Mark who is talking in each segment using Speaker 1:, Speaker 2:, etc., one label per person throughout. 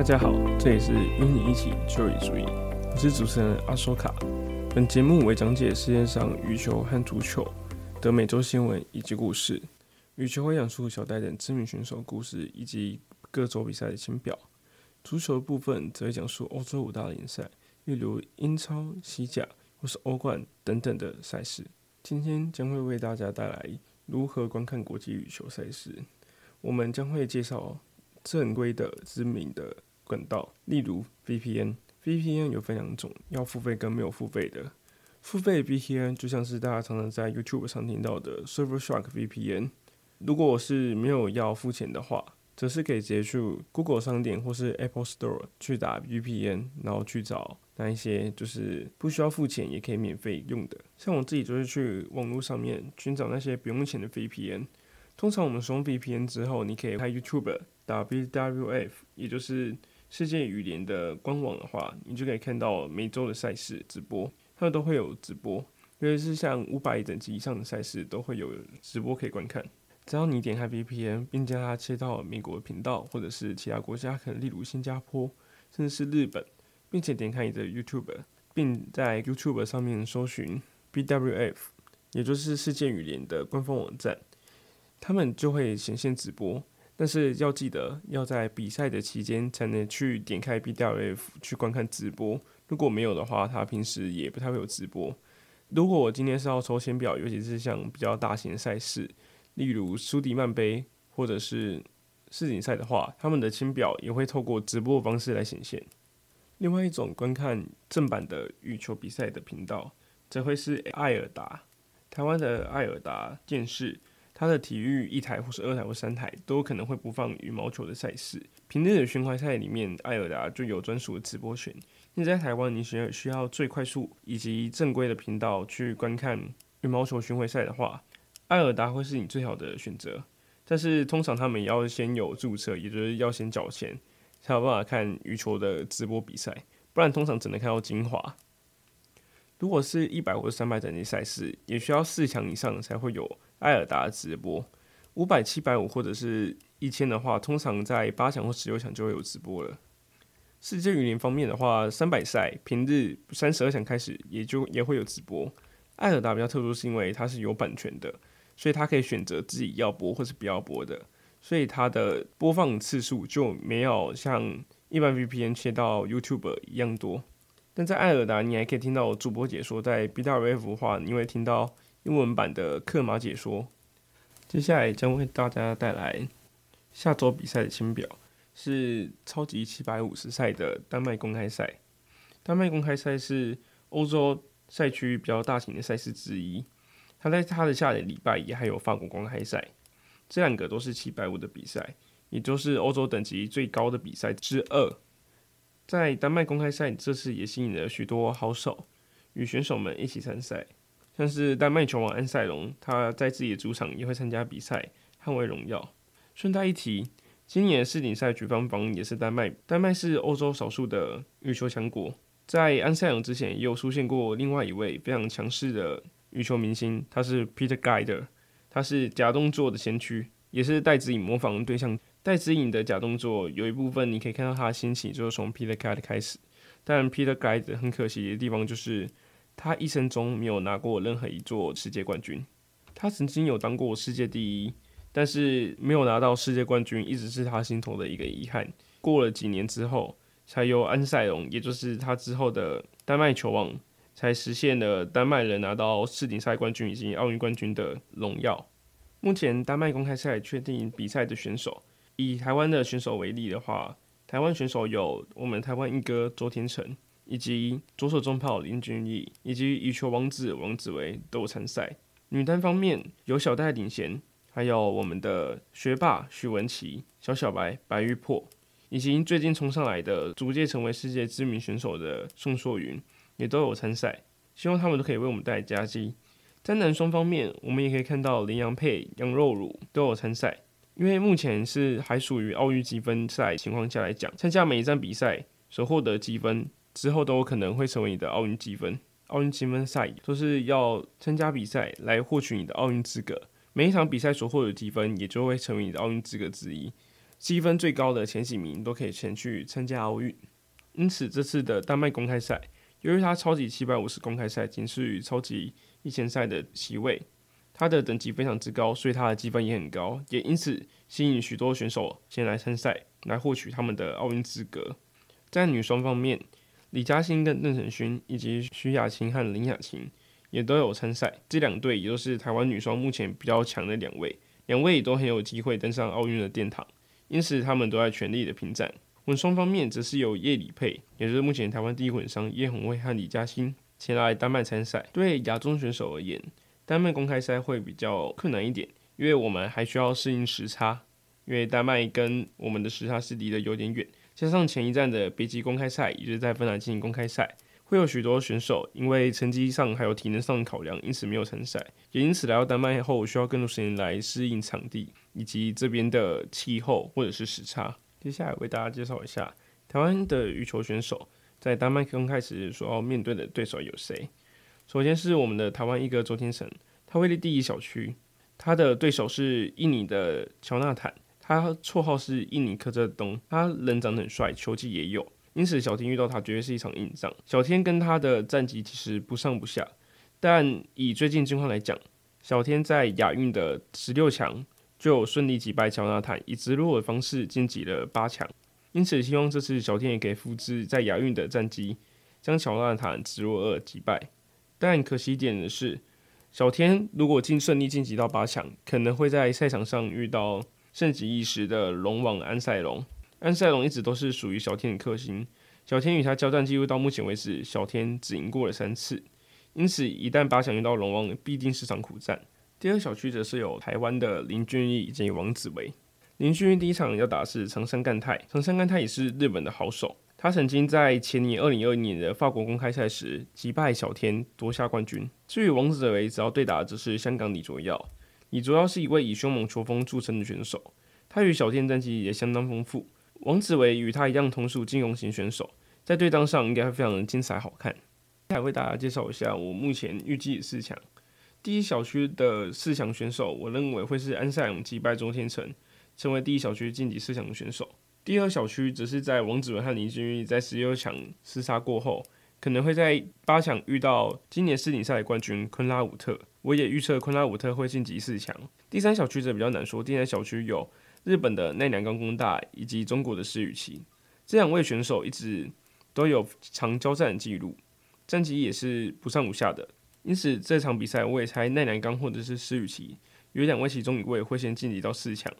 Speaker 1: 大家好，这里是与你一起就业注意，我是主持人阿索卡。本节目为讲解世界上羽球和足球的每周新闻以及故事。羽球会讲述小戴等知名选手故事以及各州比赛的亲表，足球的部分则会讲述欧洲五大联赛，例如英超、西甲或是欧冠等等的赛事。今天将会为大家带来如何观看国际羽球赛事。我们将会介绍正规的知名的管道，例如 VPN。VPN 有分两种，要付费跟没有付费的。付费 VPN 就像是大家常常在 YouTube 上听到的 Surfshark VPN。如果我是没有要付钱的话，则是可以直接去 Google 商店或是 Apple Store 去打 VPN，然后去找那一些就是不需要付钱也可以免费用的。像我自己就是去网络上面寻找那些不用钱的 VPN。通常我们使用 VPN 之后，你可以开 YouTube 打 BWF，也就是世界羽联的官网的话，你就可以看到每周的赛事直播，他们都会有直播，尤其是像五百等级以上的赛事都会有直播可以观看。只要你点开 VPN，并将它切到美国频道，或者是其他国家，可能例如新加坡，甚至是日本，并且点开你的 YouTube，并在 YouTube 上面搜寻 BWF，也就是世界羽联的官方网站。他们就会显现直播，但是要记得要在比赛的期间才能去点开 BWF 去观看直播。如果没有的话，他平时也不太会有直播。如果我今天是要抽签表，尤其是像比较大型赛事，例如苏迪曼杯或者是世锦赛的话，他们的签表也会透过直播的方式来显现。另外一种观看正版的羽球比赛的频道，则会是艾尔达，台湾的艾尔达电视。它的体育一台或是二台或三台都可能会播放羽毛球的赛事。平日的巡回赛里面，艾尔达就有专属的直播权。你在台湾，你需要需要最快速以及正规的频道去观看羽毛球巡回赛的话，艾尔达会是你最好的选择。但是通常他们也要先有注册，也就是要先缴钱，才有办法看羽球的直播比赛，不然通常只能看到精华。如果是一百或者三百等级赛事，也需要四强以上才会有艾尔达直播。五百、七百五或者是一千的话，通常在八强或十六强就会有直播了。世界羽联方面的话，三百赛平日三十二强开始也就也会有直播。艾尔达比较特殊，是因为它是有版权的，所以它可以选择自己要播或是不要播的，所以它的播放次数就没有像一般 VPN 切到 YouTube 一样多。但在艾尔达，你还可以听到主播解说；在 BWF 的话，你会听到英文版的克马解说。接下来将为大家带来下周比赛的签表，是超级七百五十赛的丹麦公开赛。丹麦公开赛是欧洲赛区比较大型的赛事之一。它在它的下个礼拜也还有法国公开赛，这两个都是七百五的比赛，也就是欧洲等级最高的比赛之二。在丹麦公开赛，这次也吸引了许多好手与选手们一起参赛，像是丹麦球王安赛龙，他在自己的主场也会参加比赛，捍卫荣耀。顺带一提，今年世锦赛举办方也是丹麦，丹麦是欧洲少数的羽球强国。在安赛龙之前，也有出现过另外一位非常强势的羽球明星，他是 Peter Gade，他是假动作的先驱，也是戴资颖模仿对象。戴资颖的假动作有一部分你可以看到他的兴起，就是从 Peter Gade 开始。但 Peter Gade 很可惜的地方就是，他一生中没有拿过任何一座世界冠军。他曾经有当过世界第一，但是没有拿到世界冠军，一直是他心头的一个遗憾。过了几年之后，才由安赛龙，也就是他之后的丹麦球王，才实现了丹麦人拿到世锦赛冠军以及奥运冠军的荣耀。目前丹麦公开赛确定比赛的选手。以台湾的选手为例的话，台湾选手有我们台湾一哥周天成，以及左手中炮林俊毅，以及羽球王子王子维都有参赛。女单方面有小戴领衔，还有我们的学霸许文琪、小小白白玉珀，以及最近冲上来的逐渐成为世界知名选手的宋硕云，也都有参赛。希望他们都可以为我们带来佳绩。在男双方面，我们也可以看到林洋配杨肉儒都有参赛。因为目前是还属于奥运积分赛情况下来讲，参加每一站比赛所获得积分之后，都有可能会成为你的奥运积分。奥运积分赛都是要参加比赛来获取你的奥运资格，每一场比赛所获得积分也就会成为你的奥运资格之一。积分最高的前几名都可以前去参加奥运。因此，这次的丹麦公开赛，由于它超级七百五十公开赛仅次于超级一千赛的席位，它的等级非常之高，所以它的积分也很高，也因此吸引许多选手前来参赛，来获取他们的奥运资格。在女双方面，李嘉欣跟邓成勋以及徐雅琴和林雅琴也都有参赛，这两队也都是台湾女双目前比较强的两位，两位都很有机会登上奥运的殿堂，因此他们都在全力的拼战。混双方面则是由叶李佩，也就是目前台湾第一混双叶红卫和李嘉欣前来丹麦参赛。对亚洲选手而言，丹麦公开赛会比较困难一点，因为我们还需要适应时差，因为丹麦跟我们的时差是离得有点远。加上前一站的别级公开赛也就是在芬兰进行公开赛，会有许多选手因为成绩上还有体能上的考量，因此没有参赛。也因此来到丹麦后，需要更多时间来适应场地以及这边的气候或者是时差。接下来为大家介绍一下台湾的羽球选手在丹麦刚开始所要面对的对手有谁。首先是我们的台湾一哥周天成，他位列第一小区，他的对手是印尼的乔纳坦，他绰号是印尼柯震东，他人长得很帅，球技也有，因此小天遇到他绝对是一场硬仗。小天跟他的战绩其实不上不下，但以最近情况来讲，小天在亚运的十六强。就顺利击败乔纳坦，以直落的方式晋级了八强。因此，希望这次小天也可以复制在亚运的战绩，将乔纳坦直落二击败。但可惜一点的是，小天如果进顺利晋级到八强，可能会在赛场上遇到盛极一时的龙王安赛龙。安赛龙一直都是属于小天的克星，小天与他交战记录到目前为止，小天只赢过了三次。因此，一旦八强遇到龙王，必定是场苦战。第二小区则是有台湾的林俊逸以及王子维。林俊逸第一场要打的是长山干太，长山干太也是日本的好手，他曾经在前年二零二一年的法国公开赛时击败小天夺下冠军。至于王子维，只要对打的则是香港李卓耀。李卓耀是一位以凶猛球风著称的选手，他与小天战绩也相当丰富。王子维与他一样同属金融型选手，在对当上应该会非常的精彩好看。再为大家介绍一下我目前预计的四强。第一小区的四强选手，我认为会是安赛龙击败周天成，成为第一小区晋级四强的选手。第二小区则是在王子文和林俊逸在十六强厮杀过后，可能会在八强遇到今年世锦赛的冠军昆拉武特。我也预测昆拉武特会晋级四强。第三小区则比较难说，第三小区有日本的奈良冈功大以及中国的石宇奇，这两位选手一直都有常交战的记录，战绩也是不上不下的。因此，这场比赛我也猜奈良冈或者是施宇奇，有两位其中一位会先晋级到四强。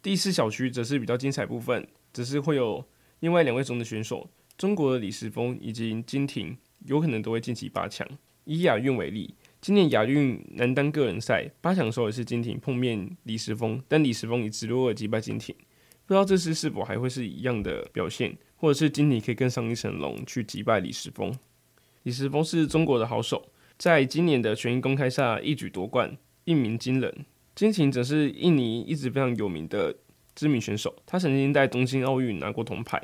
Speaker 1: 第四小区则是比较精彩部分，只是会有另外两位中的选手，中国的李世峰以及金廷，有可能都会晋级八强。以亚运为例，今年亚运男单个人赛八强的时候也是金廷碰面李世峰，但李世峰以直落二击败金廷。不知道这次是否还会是一样的表现，或者是金廷可以更上一层楼去击败李世峰。李世峰是中国的好手。在今年的全英公开赛一举夺冠，一鸣惊人。金廷则是印尼一直非常有名的知名选手，他曾经在东京奥运拿过铜牌。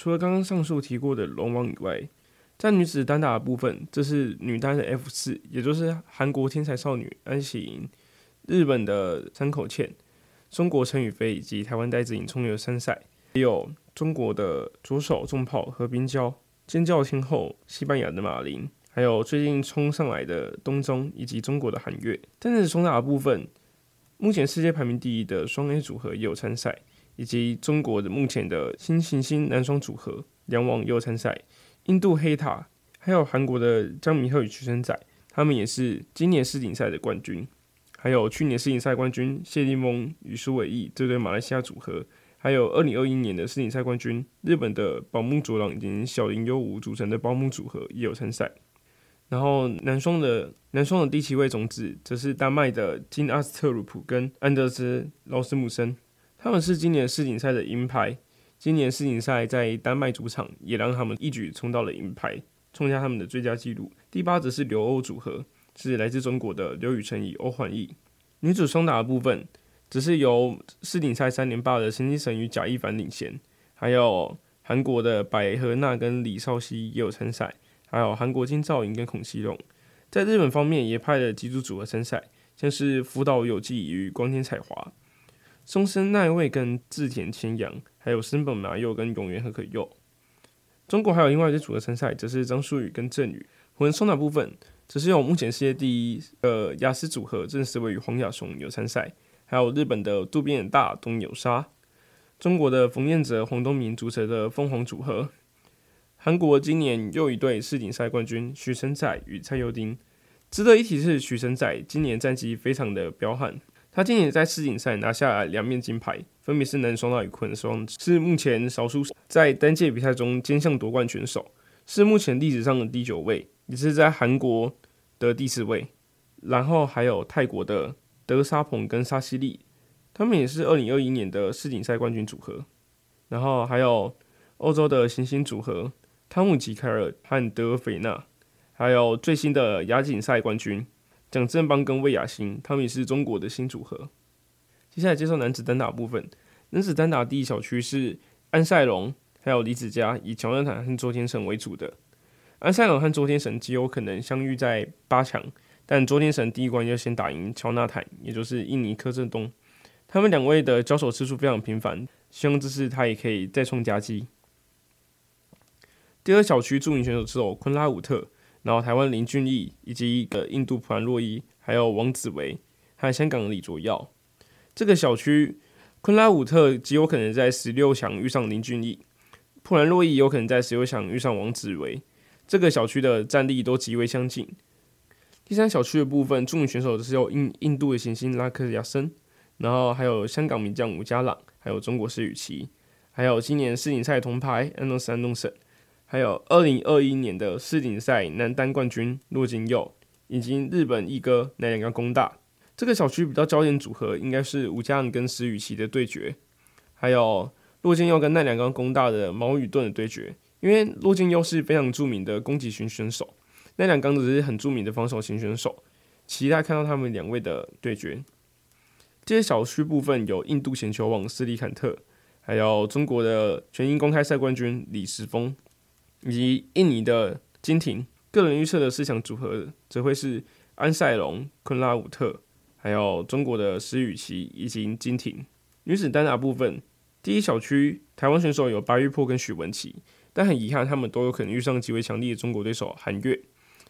Speaker 1: 除了刚刚上述提过的龙王以外，在女子单打的部分，这是女单的 F 四，也就是韩国天才少女安喜莹、日本的山口茜、中国陈雨菲以及台湾戴资颖冲流参赛，还有中国的左手重炮何冰娇、尖叫天后西班牙的马琳。还有最近冲上来的东中以及中国的韩悦，但是双打的部分，目前世界排名第一的双 A 组合也有参赛，以及中国的目前的新行星男双组合梁王也有参赛，印度黑塔，还有韩国的张铭赫与徐承宰，他们也是今年世锦赛的冠军，还有去年世锦赛冠军谢定峰与苏伟译这对马来西亚组合，还有二零二一年的世锦赛冠军日本的宝木卓朗以及小林优吾组成的宝木组合也有参赛。然后男双的男双的第七位种子则是丹麦的金阿斯特鲁普跟安德斯劳斯姆森，他们是今年世锦赛的银牌。今年世锦赛在丹麦主场也让他们一举冲到了银牌，创下他们的最佳纪录。第八则是留欧组合，是来自中国的刘雨辰与欧焕逸。女子双打的部分，则是由世锦赛三连霸的陈清晨与贾一凡领衔，还有韩国的百合娜跟李少熙也有参赛。还有韩国金兆尹跟孔熙龙，在日本方面也派了几组组合参赛，像是福岛有纪与光天彩华。松生奈未跟志田千阳，还有森本麻佑跟永原和可佑。中国还有另外一支组合参赛，则是张舒宇跟郑宇。混双打部分，则是有目前世界第一的雅思组合郑思维与黄雅琼有参赛，还有日本的渡边大东有纱，中国的冯彦哲黄东明组成的凤凰组合。韩国今年又一对世锦赛冠军许承宰与蔡佑丁。值得一提是许承宰今年战绩非常的彪悍。他今年在世锦赛拿下两面金牌，分别是男双与混双，是目前少数在单届比赛中兼项夺冠选手，是目前历史上的第九位，也是在韩国的第四位。然后还有泰国的德沙鹏跟沙西利，他们也是二零二一年的世锦赛冠军组合。然后还有欧洲的行星组合汤姆吉凯尔和德斐纳，还有最新的亚锦赛冠军。蒋正邦跟魏雅欣，他们也是中国的新组合。接下来介绍男子单打部分。男子单打第一小区是安赛龙，还有李子嘉，以乔纳坦和周天成为主的。安赛龙和周天成极有可能相遇在八强，但周天成第一关要先打赢乔纳坦，也就是印尼柯震东。他们两位的交手次数非常频繁，希望这次他也可以再创佳绩。第二小区著名选手是有昆拉武特。然后台湾林俊毅，以及一个印度普兰洛伊，还有王子维，还有香港的李卓耀。这个小区，昆拉武特极有可能在十六强遇上林俊毅，普兰洛伊有可能在十六强遇上王子维。这个小区的战力都极为相近。第三小区的部分，著名选手是有印印度的行星拉克亚森，然后还有香港名将吴家朗，还有中国施雨琦，还有今年世锦赛铜牌安东斯安东森。还有二零二一年的世锦赛男单冠军骆金佑，以及日本一哥奈良冈功大。这个小区比较焦点组合应该是吴佳恩跟石宇奇的对决，还有骆金佑跟奈良冈功大的毛宇盾的对决。因为骆金佑是非常著名的攻击型选手，奈良冈只是很著名的防守型选手。期待看到他们两位的对决。这些小区部分有印度险球王斯里坎特，还有中国的全英公开赛冠军李时峰。以及印尼的金廷，个人预测的四强组合则会是安赛龙、昆拉武特，还有中国的石宇奇以及金廷。女子单打部分，第一小区台湾选手有白玉珀跟许文琪，但很遗憾，他们都有可能遇上极为强力的中国对手韩悦。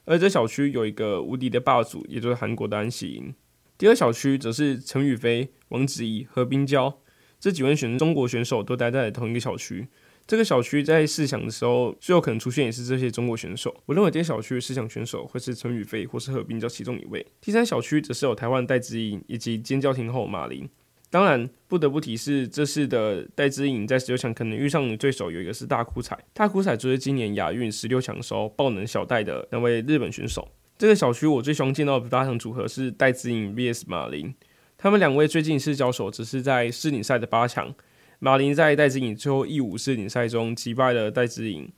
Speaker 1: 而这小区有一个无敌的霸主，也就是韩国的安喜莹。第二小区则是陈雨菲、王子怡和冰娇这几位选中国选手都待在同一个小区。这个小区在四强的时候最有可能出现也是这些中国选手。我认为这些小区的四强选手会是陈雨菲或是何冰娇其中一位。第三小区则是有台湾戴资颖以及尖叫天后马林。当然不得不提是这次的戴资颖在十六强可能遇上的对手有一个是大哭彩，大哭彩就是今年亚运十六强的时候爆冷小戴的那位日本选手。这个小区我最希望见到的八强组合是戴资颖 vs 马林，他们两位最近一次交手只是在世锦赛的八强。马林在戴资颖最后一舞世锦赛中击败了戴资颖，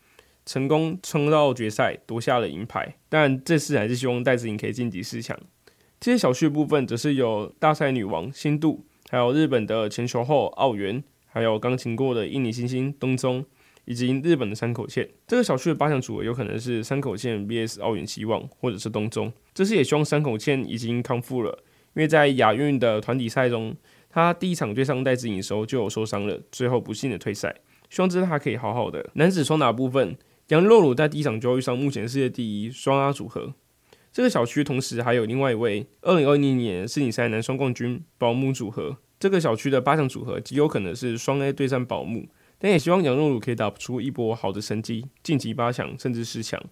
Speaker 1: 成功冲到决赛夺下了银牌。但这次还是希望戴资颖可以晋级四强。这些小区部分则是有大赛女王新度，还有日本的前球后奥原，还有刚请过的印尼新星东宗，以及日本的山口茜。这个小区的八强组合有可能是山口茜 VS 奥原希望，或者是东宗。这次也希望山口茜已经康复了，因为在亚运的团体赛中。他第一场对上戴资颖的时候就有受伤了，最后不幸的退赛。希望这次他可以好好的。男子双打部分，杨若鲁在第一场就遇上目前世界第一双阿组合。这个小区同时还有另外一位二零二零年世锦赛男双冠军保木组合。这个小区的八强组合极有可能是双 A 对战保木，但也希望杨若鲁可以打出一波好的成绩，晋级八强甚至十强。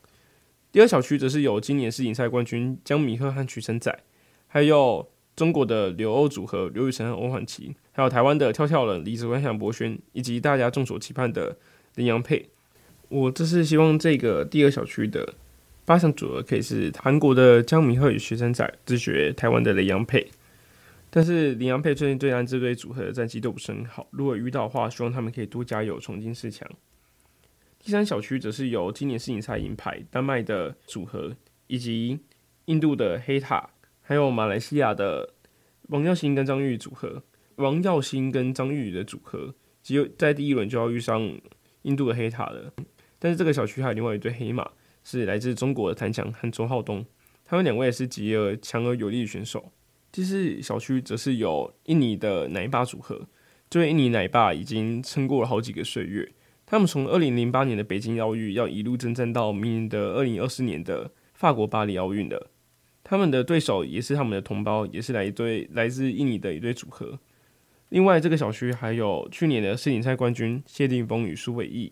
Speaker 1: 第二小区则是有今年世锦赛冠军江米赫和许成宰，还有。中国的留欧组合刘雨辰和欧环琪，还有台湾的跳跳人李子维、向博轩，以及大家众所期盼的林洋配。我这是希望这个第二小区的八强组合可以是韩国的姜明赫与许承宰自决台湾的林洋配。但是林洋配最近对战这对组合的战绩都不是很好，如果遇到的话，希望他们可以多加油，重进四强。第三小区则是由今年世锦赛银牌丹麦的组合，以及印度的黑塔。还有马来西亚的王耀新跟张玉宇组合，王耀新跟张玉宇的组合，只有在第一轮就要遇上印度的黑塔了。但是这个小区还有另外一对黑马，是来自中国的谭强和周浩东，他们两位也是极而强而有力的选手。第四小区则是由印尼的奶爸组合。这位印尼奶爸已经撑过了好几个岁月，他们从二零零八年的北京奥运要一路征战到明年的二零二四年的法国巴黎奥运的。他们的对手也是他们的同胞，也是来一对来自印尼的一对组合。另外，这个小区还有去年的世锦赛冠军谢定峰与苏伟译，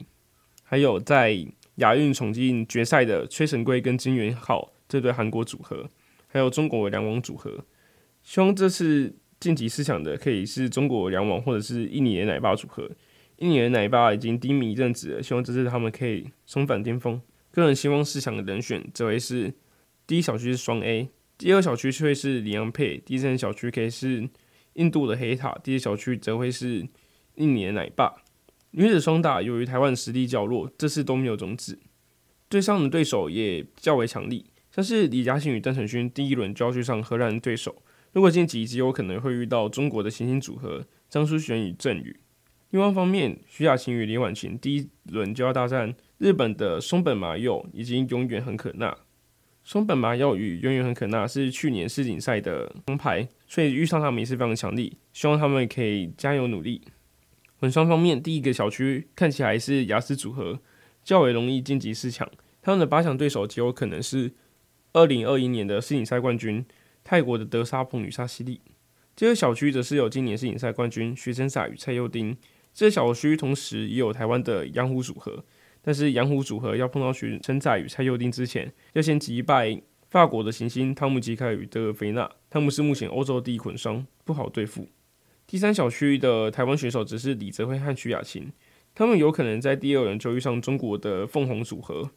Speaker 1: 还有在亚运闯进决赛的崔成圭跟金元浩这对韩国组合，还有中国两网组合。希望这次晋级四强的可以是中国两网或者是印尼的奶爸组合。印尼的奶爸已经低迷一阵子了，希望这次他们可以重返巅峰。个人希望四强的人选则为是第一小区是双 A，第二小区会是里昂配，第三小区可以是。印度的黑塔，第一小区则会是印尼的奶爸。女子双打由于台湾实力较弱，这次都没有种子。对上的对手也较为强力，像是李嘉欣与邓承勋，第一轮就要去上荷兰的对手。如果晋级，极有可能会遇到中国的行星组合张书璇与郑宇。另外方面，徐雅琴与李婉晴第一轮就要大战日本的松本麻佑以及永远很可娜。松本麻佑与永远很可娜是去年世锦赛的铜牌，所以遇上他们也是非常强力。希望他们可以加油努力。混双方面，第一个小区看起来是雅思组合较为容易晋级四强，他们的八强对手极有可能是二零二一年的世锦赛冠军泰国的德沙鹏与沙西利。这个小区则是有今年世锦赛冠军徐琛撒与蔡佑丁。这个小区同时也有台湾的洋虎组合。但是洋虎组合要碰到徐琛宰与蔡佑丁之前，要先击败法国的行星汤姆吉凯与德尔菲娜。汤姆是目前欧洲第一混双，不好对付。第三小区的台湾选手只是李泽辉和徐雅琴，他们有可能在第二轮就遇上中国的凤凰组合。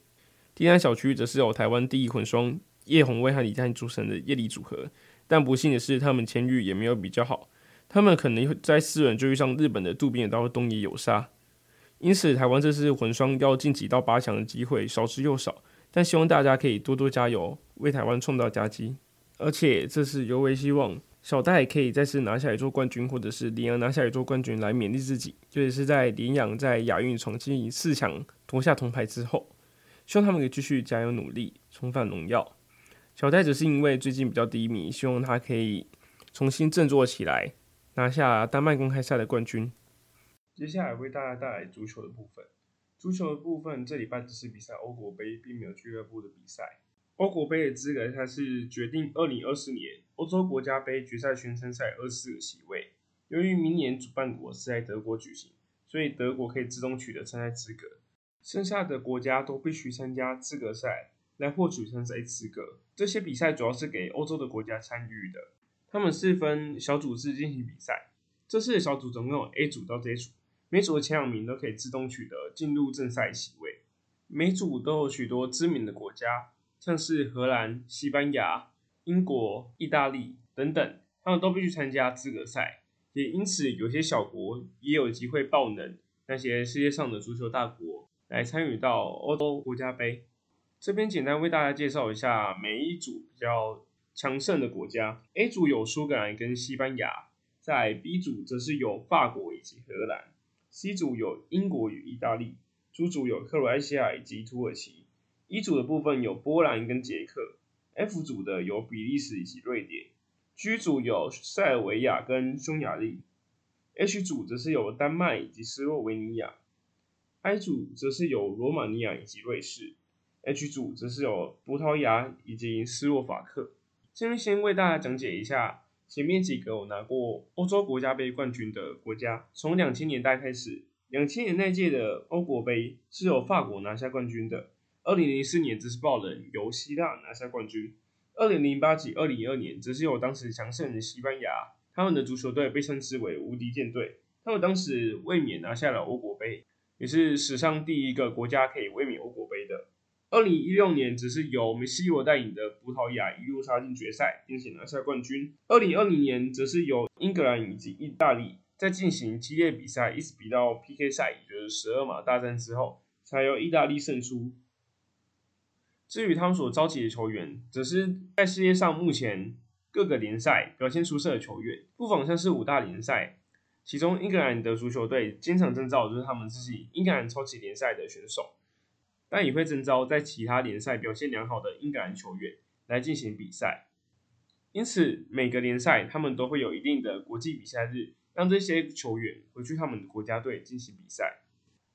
Speaker 1: 第三小区则是由台湾第一混双叶红卫和李佳颖组成的叶李组合，但不幸的是他们签运也没有比较好，他们可能会在四轮就遇上日本的渡边刀东野有沙。因此，台湾这次混双要晋级到八强的机会少之又少，但希望大家可以多多加油，为台湾创造佳绩。而且，这次尤为希望小戴可以再次拿下一座冠军，或者是联阳拿下一座冠军来勉励自己。特别是在林阳在亚运闯进四强夺下铜牌之后，希望他们可以继续加油努力，重返荣耀。小戴只是因为最近比较低迷，希望他可以重新振作起来，拿下丹麦公开赛的冠军。接下来为大家带来足球的部分。足球的部分，这礼拜只是比赛欧国杯，并没有俱乐部的比赛。欧国杯的资格赛是决定二零二四年欧洲国家杯决赛圈参赛二十四个席位。由于明年主办国是在德国举行，所以德国可以自动取得参赛资格。剩下的国家都必须参加资格赛来获取参赛资格。这些比赛主要是给欧洲的国家参与的。他们是分小组制进行比赛。这次的小组总共有 A 组到 J 组。每组的前两名都可以自动取得进入正赛席位。每组都有许多知名的国家，像是荷兰、西班牙、英国、意大利等等，他们都必须参加资格赛。也因此，有些小国也有机会爆冷那些世界上的足球大国，来参与到欧洲国家杯。这边简单为大家介绍一下每一组比较强盛的国家。A 组有苏格兰跟西班牙，在 B 组则是有法国以及荷兰。C 组有英国与意大利，D 组有克罗埃西亚以及土耳其，E 组的部分有波兰跟捷克，F 组的有比利时以及瑞典，G 组有塞尔维亚跟匈牙利，H 组则是有丹麦以及斯洛维尼亚，I 组则是有罗马尼亚以及瑞士，H 组则是有葡萄牙以及斯洛伐克。这边先为大家讲解一下。前面几个有拿过欧洲国家杯冠军的国家，从两千年代开始，两千年那届的欧国杯是由法国拿下冠军的。二零零四年则是报》人，由希腊拿下冠军。二零零八及二零一二年则是由当时强盛的西班牙，他们的足球队被称之为无敌舰队，他们当时卫冕拿下了欧国杯，也是史上第一个国家可以卫冕欧国杯的。二零一六年，则是由梅西罗带领的葡萄牙一路杀进决赛，并且拿下冠军。二零二零年，则是由英格兰以及意大利在进行激烈比赛，一直比到 PK 赛，也就是十二码大战之后，才由意大利胜出。至于他们所召集的球员，则是在世界上目前各个联赛表现出色的球员，不妨像是五大联赛，其中英格兰的足球队经常征召就是他们自己英格兰超级联赛的选手。但也会征召在其他联赛表现良好的英格兰球员来进行比赛。因此每个联赛他们都会有一定的国际比赛日，让这些球员回去他们的国家队进行比赛。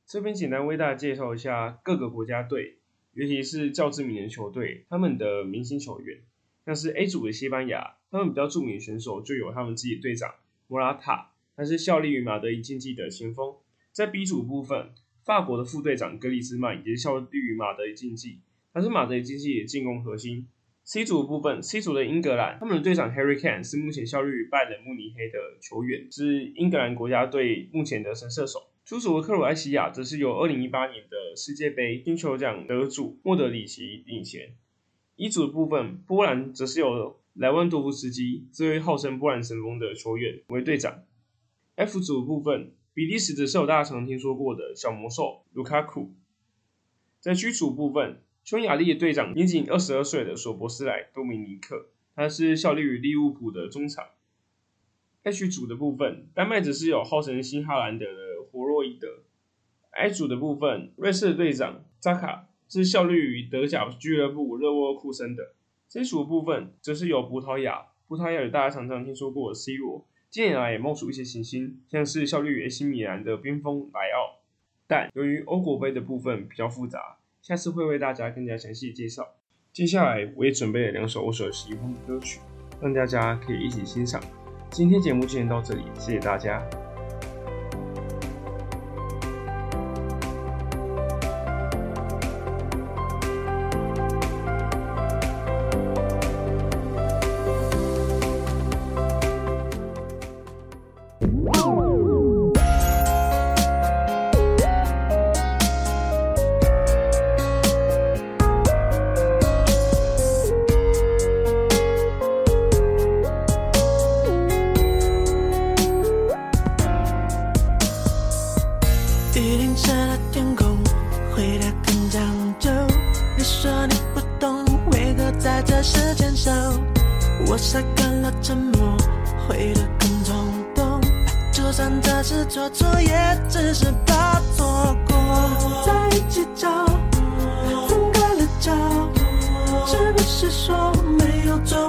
Speaker 1: 这边简单为大家介绍一下各个国家队，尤其是较知名的球队，他们的明星球员。像是 A 组的西班牙，他们比较著名的选手就有他们自己队长莫拉塔，他是效力于马德里竞技的前锋。在 B 组部分，法国的副队长格里兹曼也是效力于马德里竞技，他是马德里竞技的进攻核心。C 组的部分，C 组的英格兰，他们的队长 Harry Kane 是目前效力于拜仁慕尼黑的球员，是英格兰国家队目前的神射手。出组的克罗埃西亚则是由2018年的世界杯金球奖得主莫德里奇领衔。乙组的部分，波兰则是由莱万多夫斯基这位号称波兰神锋的球员为队长。F 组的部分，比利时则是有大家常听说过的小魔兽卢卡库。在 G 组部分，匈牙利的队长年仅二十二岁的索博斯莱多米尼克，他是效力于利物浦的中场。H 组的部分，丹麦则是有号称新哈兰德的活络伊德。I 组的部分，瑞士的队长扎卡。是效力于德甲俱乐部勒沃库森的。这组部分则是由葡萄牙，葡萄牙有大家常常听说过的 C 罗，近年来也冒出一些新星，像是效力于 AC 米兰的边锋莱奥。但由于欧国杯的部分比较复杂，下次会为大家更加详细介绍。接下来我也准备了两首我所喜欢的歌曲，让大家可以一起欣赏。今天节目就先到这里，谢谢大家。
Speaker 2: 我晒干了沉默，悔得更冲动。就算这次做错，也只是怕错过。在一起找，分开了脚，是不是说没有做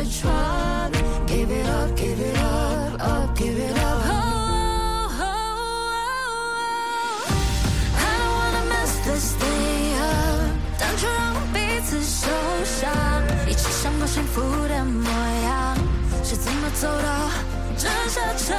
Speaker 3: I don't wanna miss this up，但却让我彼此受伤。一起想过幸福的模样，是怎么走到这下场？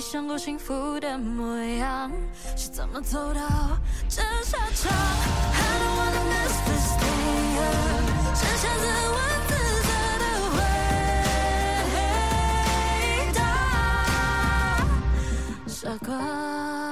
Speaker 3: 起想过幸福的模样，是怎么走到这下场？I don't wanna miss this 剩下自问自责的回答，傻瓜。